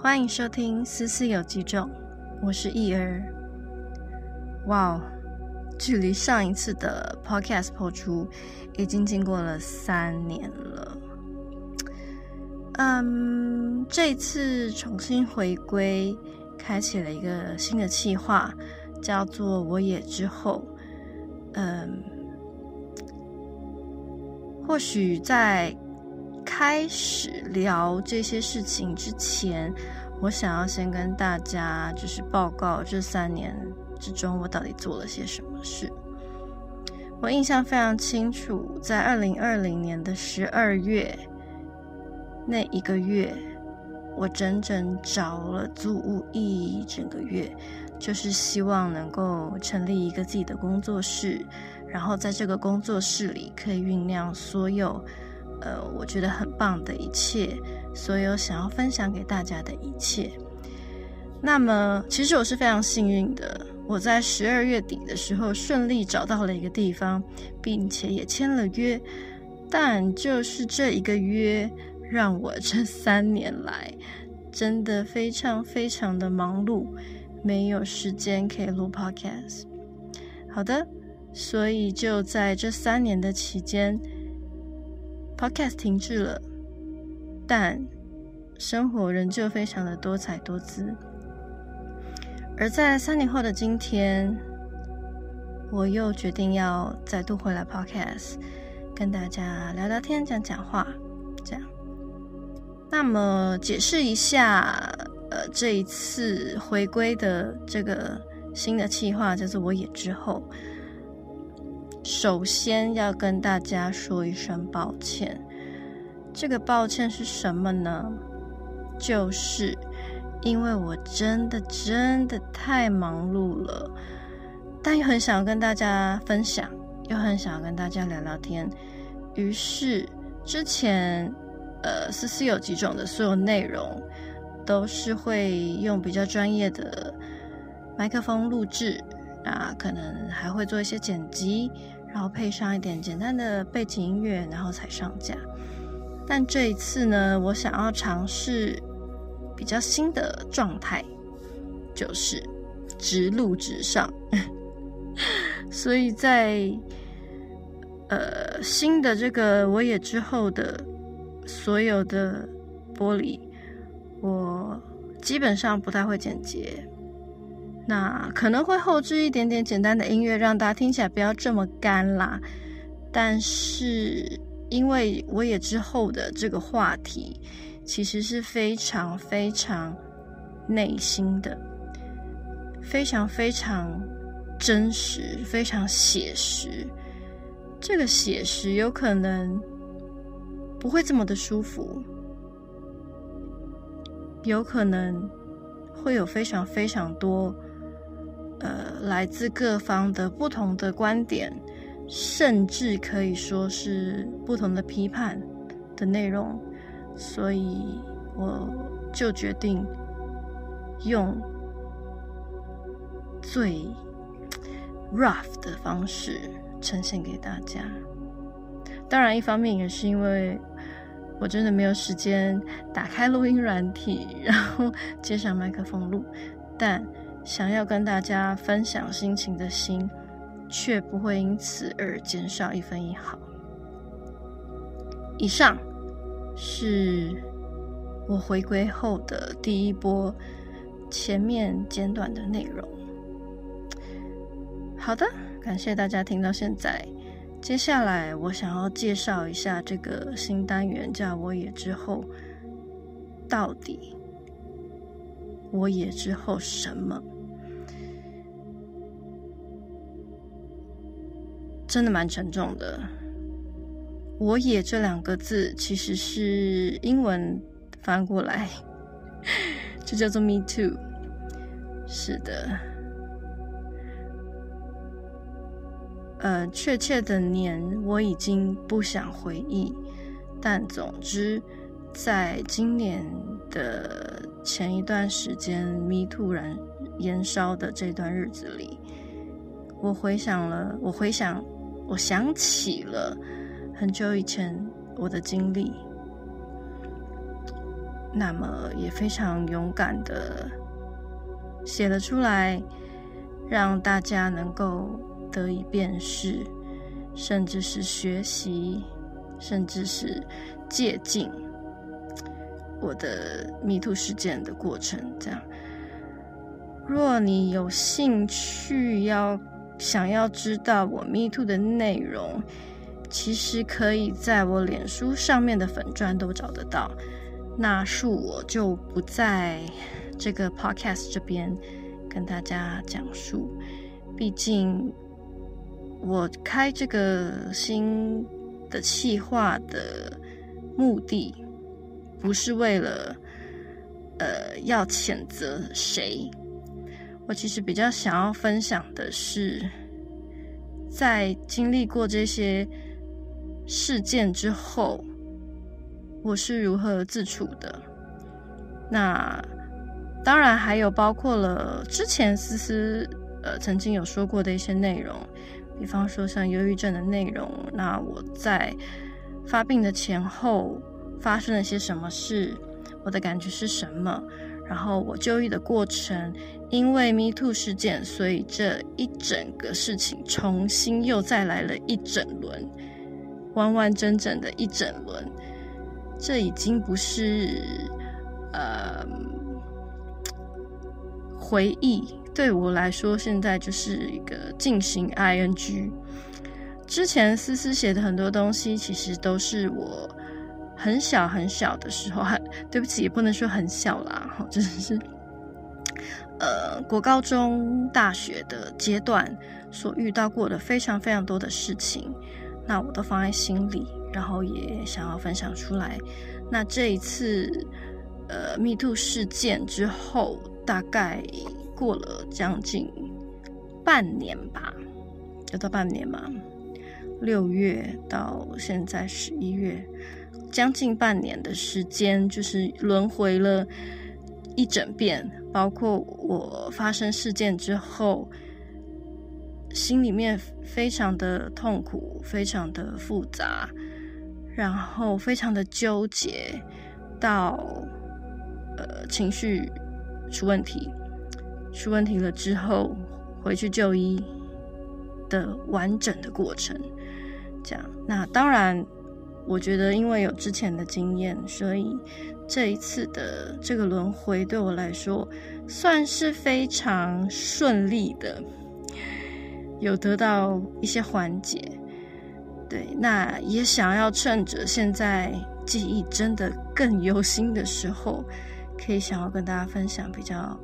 欢迎收听《思思有几种》，我是易儿。哇哦，距离上一次的 Podcast 播出已经经过了三年了。嗯，这次重新回归，开启了一个新的计划，叫做“我也之后”。嗯，或许在。开始聊这些事情之前，我想要先跟大家就是报告这三年之中我到底做了些什么事。我印象非常清楚，在二零二零年的十二月那一个月，我整整找了租屋一整个月，就是希望能够成立一个自己的工作室，然后在这个工作室里可以酝酿所有。呃，我觉得很棒的一切，所有想要分享给大家的一切。那么，其实我是非常幸运的，我在十二月底的时候顺利找到了一个地方，并且也签了约。但就是这一个约，让我这三年来真的非常非常的忙碌，没有时间可以录 podcast。好的，所以就在这三年的期间。Podcast 停滞了，但生活仍旧非常的多彩多姿。而在三年后的今天，我又决定要再度回来 Podcast，跟大家聊聊天、讲讲话，这样。那么解释一下，呃，这一次回归的这个新的计划，叫做“我也之后”。首先要跟大家说一声抱歉，这个抱歉是什么呢？就是因为我真的真的太忙碌了，但又很想跟大家分享，又很想跟大家聊聊天。于是之前呃思思有几种的所有内容，都是会用比较专业的麦克风录制，啊，可能还会做一些剪辑。然后配上一点简单的背景音乐，然后才上架。但这一次呢，我想要尝试比较新的状态，就是直录直上。所以在呃新的这个我也之后的所有的玻璃，我基本上不太会剪接。那可能会后置一点点简单的音乐，让大家听起来不要这么干啦。但是因为我也之后的这个话题，其实是非常非常内心的，非常非常真实，非常写实。这个写实有可能不会这么的舒服，有可能会有非常非常多。呃，来自各方的不同的观点，甚至可以说是不同的批判的内容，所以我就决定用最 rough 的方式呈现给大家。当然，一方面也是因为我真的没有时间打开录音软体，然后接上麦克风录，但。想要跟大家分享心情的心，却不会因此而减少一分一毫。以上是我回归后的第一波前面简短的内容。好的，感谢大家听到现在。接下来我想要介绍一下这个新单元，叫我也之后到底我也之后什么？真的蛮沉重的。我也这两个字其实是英文翻过来，就叫做 “me too”。是的，呃，确切的年我已经不想回忆，但总之，在今年的前一段时间，me too 燃燃烧的这段日子里，我回想了，我回想。我想起了很久以前我的经历，那么也非常勇敢的写了出来，让大家能够得以辨识，甚至是学习，甚至是借鉴我的迷途事件的过程。这样，若你有兴趣要想要知道我 Me Too 的内容，其实可以在我脸书上面的粉砖都找得到。那恕我就不在这个 podcast 这边跟大家讲述，毕竟我开这个新的企划的目的不是为了呃要谴责谁，我其实比较想要分享的是，在经历过这些事件之后。我是如何自处的？那当然还有包括了之前思思呃曾经有说过的一些内容，比方说像忧郁症的内容。那我在发病的前后发生了些什么事？我的感觉是什么？然后我就医的过程，因为 Me Too 事件，所以这一整个事情重新又再来了一整轮，完完整整的一整轮。这已经不是呃回忆，对我来说，现在就是一个进行 ing。之前思思写的很多东西，其实都是我很小很小的时候，很对不起，也不能说很小啦，哈，就是呃国高中、大学的阶段所遇到过的非常非常多的事情，那我都放在心里。然后也想要分享出来。那这一次，呃，Me Too 事件之后，大概过了将近半年吧，有到半年吗？六月到现在十一月，将近半年的时间，就是轮回了一整遍。包括我发生事件之后，心里面非常的痛苦，非常的复杂。然后非常的纠结，到呃情绪出问题，出问题了之后回去就医的完整的过程，这样。那当然，我觉得因为有之前的经验，所以这一次的这个轮回对我来说算是非常顺利的，有得到一些缓解。对，那也想要趁着现在记忆真的更犹新的时候，可以想要跟大家分享比较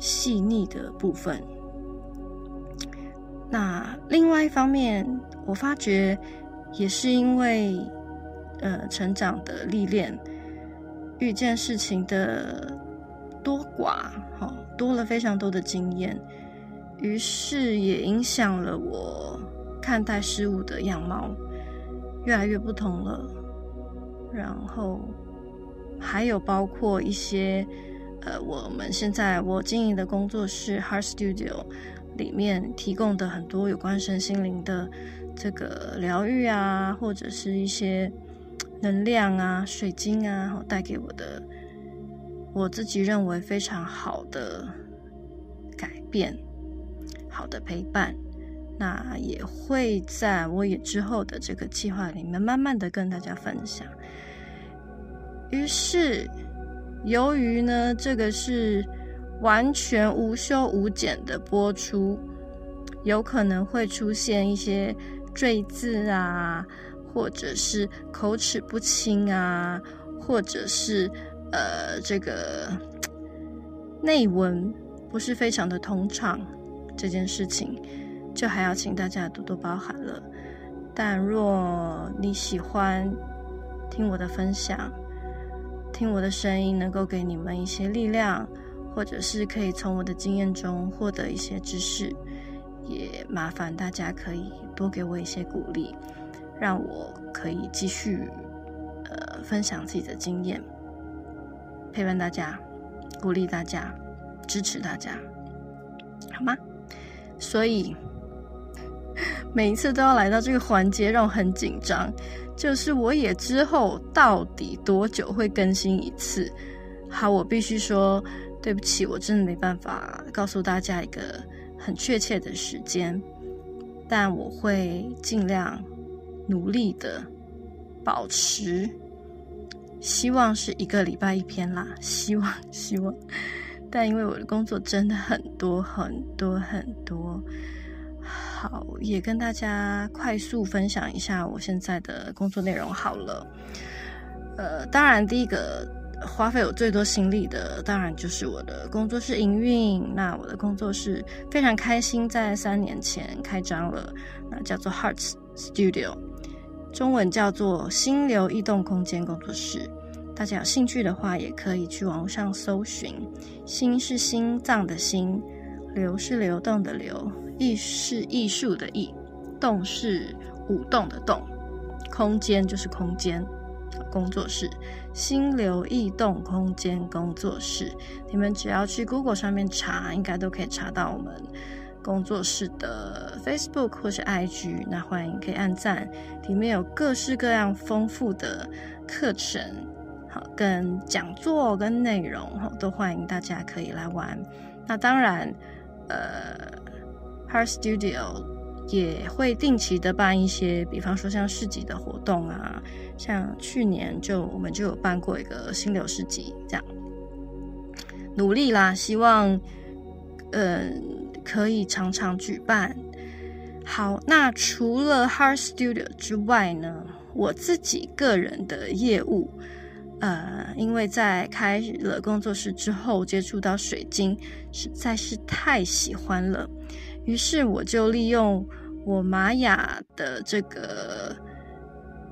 细腻的部分。那另外一方面，我发觉也是因为呃成长的历练，遇见事情的多寡，哈，多了非常多的经验，于是也影响了我。看待事物的样貌越来越不同了，然后还有包括一些呃，我们现在我经营的工作室 Heart Studio 里面提供的很多有关身心灵的这个疗愈啊，或者是一些能量啊、水晶啊，带给我的我自己认为非常好的改变，好的陪伴。那也会在我也之后的这个计划里面，慢慢的跟大家分享。于是，由于呢，这个是完全无休无减的播出，有可能会出现一些赘字啊，或者是口齿不清啊，或者是呃，这个内文不是非常的通畅这件事情。就还要请大家多多包涵了。但若你喜欢听我的分享，听我的声音能够给你们一些力量，或者是可以从我的经验中获得一些知识，也麻烦大家可以多给我一些鼓励，让我可以继续呃分享自己的经验，陪伴大家，鼓励大家，支持大家，好吗？所以。每一次都要来到这个环节，让我很紧张。就是我也之后到底多久会更新一次？好，我必须说对不起，我真的没办法告诉大家一个很确切的时间，但我会尽量努力的保持，希望是一个礼拜一篇啦，希望希望。但因为我的工作真的很多很多很多。好，也跟大家快速分享一下我现在的工作内容好了。呃，当然，第一个花费我最多心力的，当然就是我的工作室营运。那我的工作室非常开心，在三年前开张了，那叫做 Hearts Studio，中文叫做心流异动空间工作室。大家有兴趣的话，也可以去网上搜寻。心是心脏的心，流是流动的流。艺是艺术的艺，动是舞动的动，空间就是空间。工作室，心流异动空间工作室，你们只要去 Google 上面查，应该都可以查到我们工作室的 Facebook 或是 IG。那欢迎可以按赞，里面有各式各样丰富的课程，好跟讲座跟内容，都欢迎大家可以来玩。那当然，呃。Heart Studio 也会定期的办一些，比方说像市集的活动啊，像去年就我们就有办过一个新流市集，这样努力啦，希望嗯可以常常举办。好，那除了 Heart Studio 之外呢，我自己个人的业务，呃，因为在开了工作室之后接触到水晶，实在是太喜欢了。于是我就利用我玛雅的这个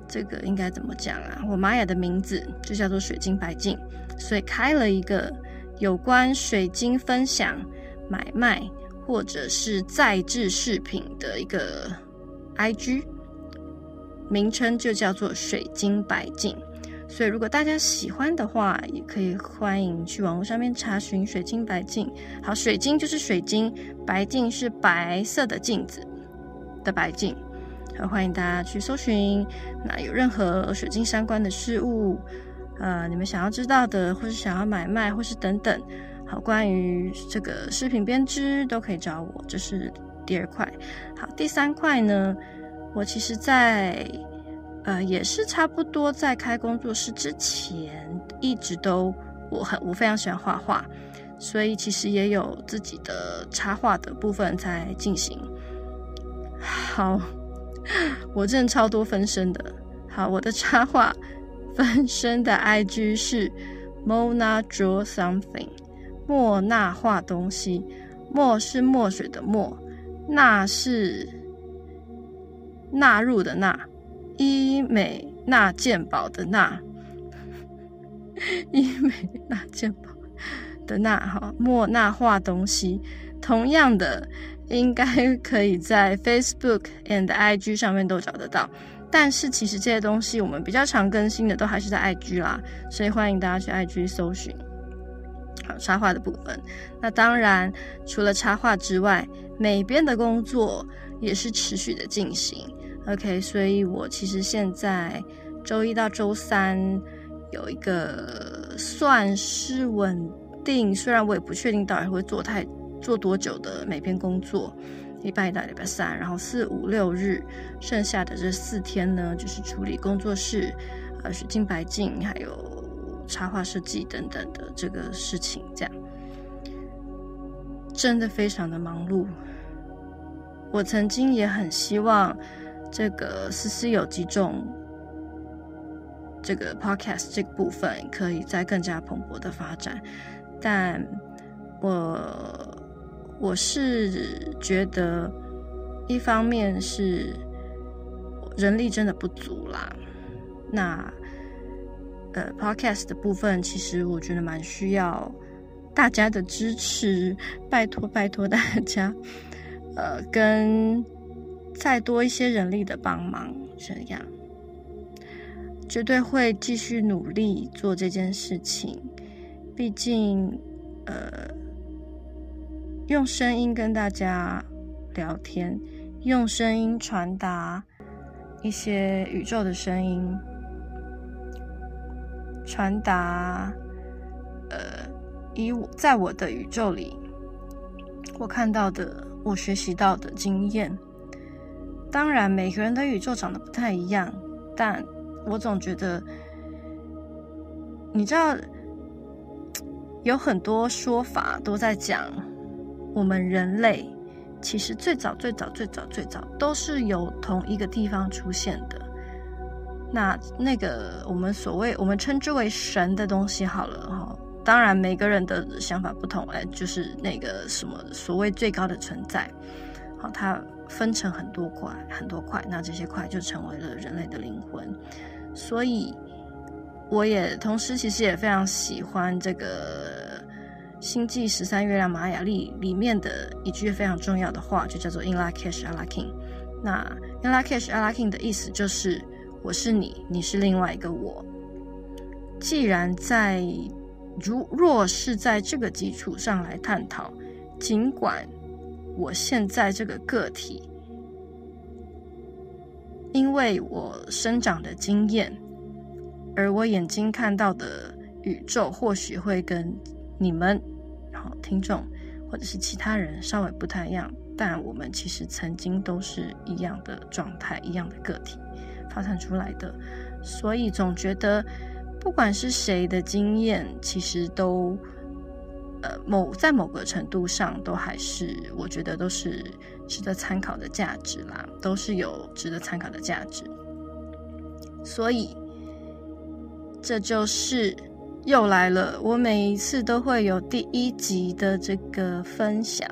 这个应该怎么讲啊？我玛雅的名字就叫做水晶白净，所以开了一个有关水晶分享、买卖或者是再制饰品的一个 IG，名称就叫做水晶白净。所以，如果大家喜欢的话，也可以欢迎去网络上面查询“水晶白镜”。好，水晶就是水晶，白镜是白色的镜子的白镜。好，欢迎大家去搜寻。那有任何水晶相关的事物，呃，你们想要知道的，或是想要买卖，或是等等，好，关于这个饰品编织都可以找我。这是第二块。好，第三块呢，我其实在。呃，也是差不多在开工作室之前，一直都我很我非常喜欢画画，所以其实也有自己的插画的部分在进行。好，我真的超多分身的。好，我的插画分身的 IG 是 Mona Draw Something，莫娜画东西，墨是墨水的墨，纳是纳入的纳。医美纳健宝的纳，医美纳健宝的纳哈莫纳画东西，同样的应该可以在 Facebook and IG 上面都找得到。但是其实这些东西我们比较常更新的都还是在 IG 啦，所以欢迎大家去 IG 搜寻。好，插画的部分。那当然除了插画之外，美编的工作也是持续的进行。OK，所以我其实现在周一到周三有一个算是稳定，虽然我也不确定到底会做太做多久的每篇工作，礼拜一到礼拜三，然后四五六日，剩下的这四天呢，就是处理工作室、呃水晶白镜，还有插画设计等等的这个事情，这样真的非常的忙碌。我曾经也很希望。这个思思有几种，这个 podcast 这个部分可以再更加蓬勃的发展，但我我是觉得，一方面是人力真的不足啦，那呃 podcast 的部分其实我觉得蛮需要大家的支持，拜托拜托大家，呃跟。再多一些人力的帮忙，这样绝对会继续努力做这件事情。毕竟，呃，用声音跟大家聊天，用声音传达一些宇宙的声音，传达，呃，以我在我的宇宙里，我看到的，我学习到的经验。当然，每个人的宇宙长得不太一样，但我总觉得，你知道，有很多说法都在讲，我们人类。其实最早、最早、最早、最早都是由同一个地方出现的。那那个我们所谓我们称之为神的东西，好了哈。当然每个人的想法不同，哎，就是那个什么所谓最高的存在，它分成很多块，很多块，那这些块就成为了人类的灵魂。所以我也同时其实也非常喜欢这个。星际十三月亮玛雅历里面的一句非常重要的话，就叫做 In Lakesh Alakin。那 In Lakesh Alakin 的意思就是我是你，你是另外一个我。既然在如若是在这个基础上来探讨，尽管我现在这个个体，因为我生长的经验，而我眼睛看到的宇宙或许会跟你们。然后听众或者是其他人稍微不太一样，但我们其实曾经都是一样的状态，一样的个体发散出来的，所以总觉得不管是谁的经验，其实都呃某在某个程度上都还是我觉得都是值得参考的价值啦，都是有值得参考的价值，所以这就是。又来了，我每一次都会有第一集的这个分享，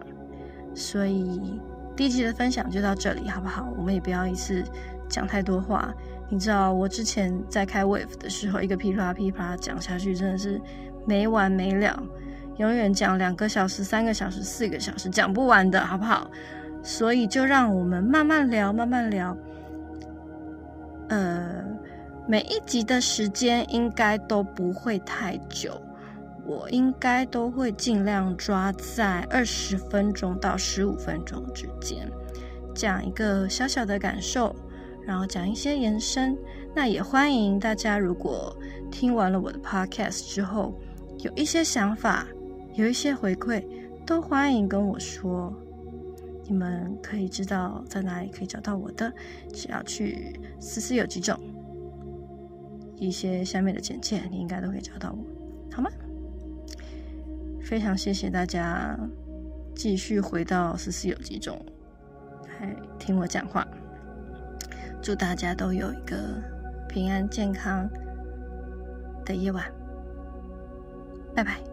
所以第一集的分享就到这里，好不好？我们也不要一次讲太多话。你知道，我之前在开 Wave 的时候，一个噼啪噼啪讲下去，真的是没完没了，永远讲两个小时、三个小时、四个小时，讲不完的，好不好？所以就让我们慢慢聊，慢慢聊。呃。每一集的时间应该都不会太久，我应该都会尽量抓在二十分钟到十五分钟之间，讲一个小小的感受，然后讲一些延伸。那也欢迎大家，如果听完了我的 podcast 之后，有一些想法，有一些回馈，都欢迎跟我说。你们可以知道在哪里可以找到我的，只要去思思有几种。一些下面的简介，你应该都可以找到我，好吗？非常谢谢大家继续回到思思有几种，还听我讲话。祝大家都有一个平安健康的夜晚，拜拜。